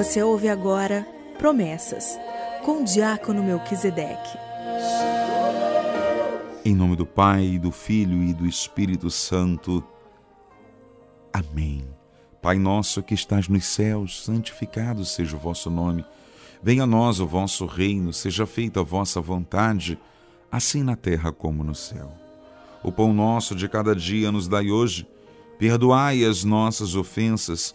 Você ouve agora Promessas, com o diácono Melquisedeque. Em nome do Pai, do Filho e do Espírito Santo. Amém. Pai nosso que estás nos céus, santificado seja o vosso nome. Venha a nós o vosso reino, seja feita a vossa vontade, assim na terra como no céu. O pão nosso de cada dia nos dai hoje. Perdoai as nossas ofensas,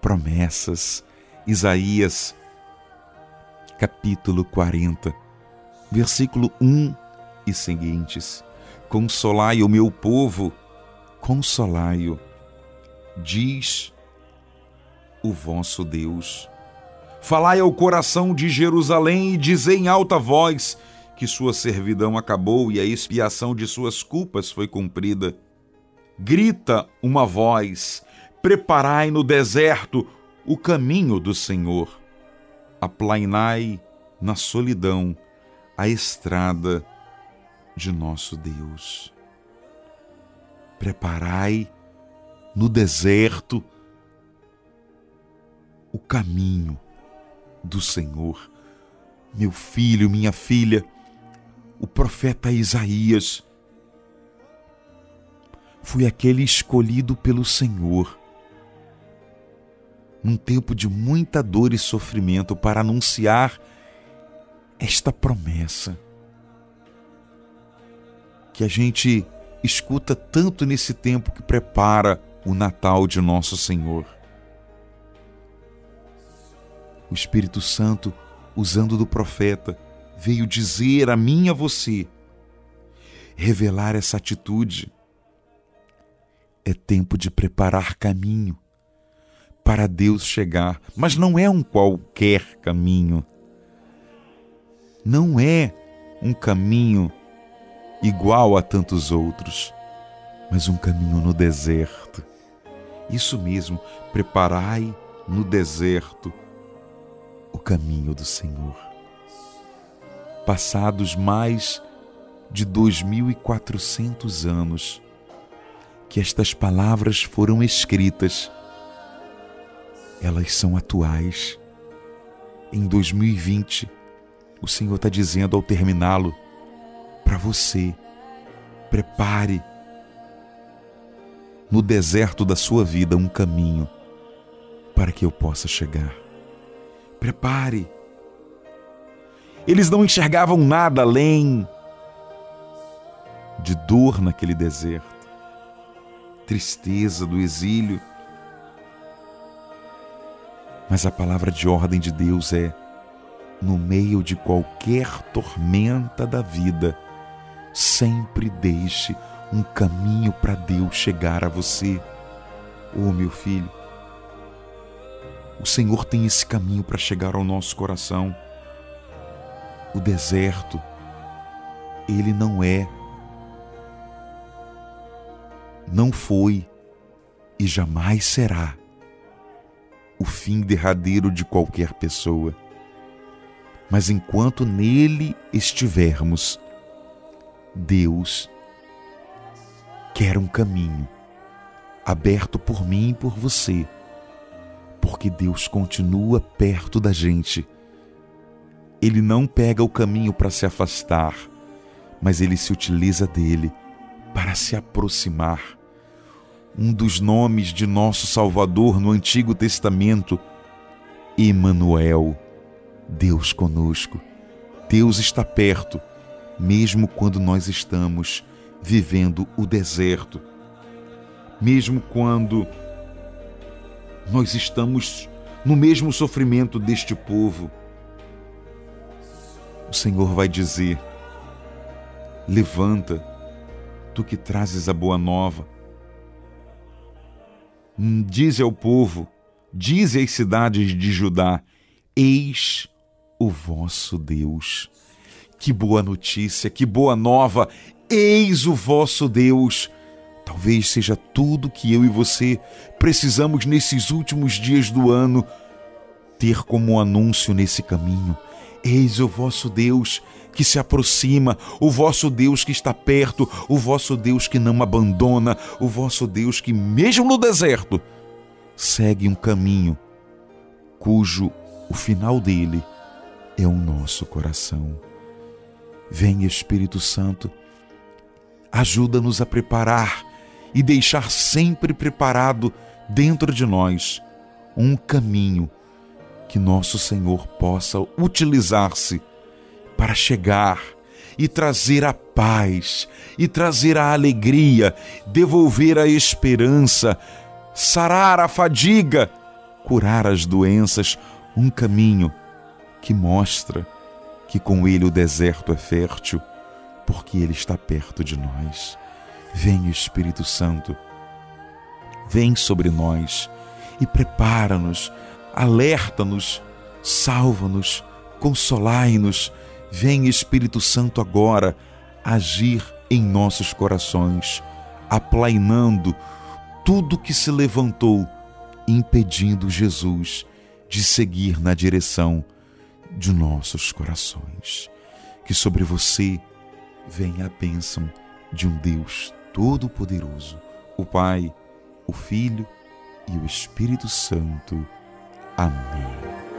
promessas. Isaías, capítulo 40, versículo 1 e seguintes. Consolai o meu povo, consolai-o, diz o vosso Deus. Falai ao coração de Jerusalém e dizei em alta voz que sua servidão acabou e a expiação de suas culpas foi cumprida. Grita uma voz, Preparai no deserto o caminho do Senhor. Aplainai na solidão a estrada de nosso Deus. Preparai no deserto o caminho do Senhor. Meu filho, minha filha, o profeta Isaías foi aquele escolhido pelo Senhor num tempo de muita dor e sofrimento, para anunciar esta promessa que a gente escuta tanto nesse tempo que prepara o Natal de nosso Senhor. O Espírito Santo, usando do profeta, veio dizer a mim e a você, revelar essa atitude. É tempo de preparar caminho para Deus chegar, mas não é um qualquer caminho. Não é um caminho igual a tantos outros, mas um caminho no deserto. Isso mesmo, preparai no deserto o caminho do Senhor. Passados mais de 2.400 anos que estas palavras foram escritas elas são atuais. Em 2020, o Senhor está dizendo ao terminá-lo para você: prepare no deserto da sua vida um caminho para que eu possa chegar. Prepare. Eles não enxergavam nada além de dor naquele deserto, tristeza do exílio mas a palavra de ordem de Deus é: no meio de qualquer tormenta da vida, sempre deixe um caminho para Deus chegar a você. Oh, meu filho, o Senhor tem esse caminho para chegar ao nosso coração. O deserto, ele não é, não foi e jamais será o fim derradeiro de qualquer pessoa. Mas enquanto nele estivermos, Deus quer um caminho aberto por mim e por você, porque Deus continua perto da gente. Ele não pega o caminho para se afastar, mas ele se utiliza dele para se aproximar um dos nomes de nosso Salvador no Antigo Testamento, Emanuel, Deus conosco. Deus está perto, mesmo quando nós estamos vivendo o deserto, mesmo quando nós estamos no mesmo sofrimento deste povo. O Senhor vai dizer: Levanta, tu que trazes a boa nova Dize ao povo, dize às cidades de Judá: Eis o vosso Deus. Que boa notícia, que boa nova! Eis o vosso Deus. Talvez seja tudo que eu e você precisamos nesses últimos dias do ano ter como anúncio nesse caminho. Eis o vosso Deus que se aproxima, o vosso Deus que está perto, o vosso Deus que não abandona, o vosso Deus que, mesmo no deserto, segue um caminho cujo o final dele é o nosso coração. Vem Espírito Santo, ajuda-nos a preparar e deixar sempre preparado dentro de nós um caminho que nosso Senhor possa utilizar-se para chegar e trazer a paz, e trazer a alegria, devolver a esperança, sarar a fadiga, curar as doenças, um caminho que mostra que com ele o deserto é fértil, porque ele está perto de nós. Vem Espírito Santo, vem sobre nós e prepara-nos, alerta-nos, salva-nos, consolai-nos. Vem Espírito Santo agora agir em nossos corações, aplainando tudo que se levantou, impedindo Jesus de seguir na direção de nossos corações. Que sobre você venha a bênção de um Deus Todo-Poderoso, o Pai, o Filho e o Espírito Santo. Amém.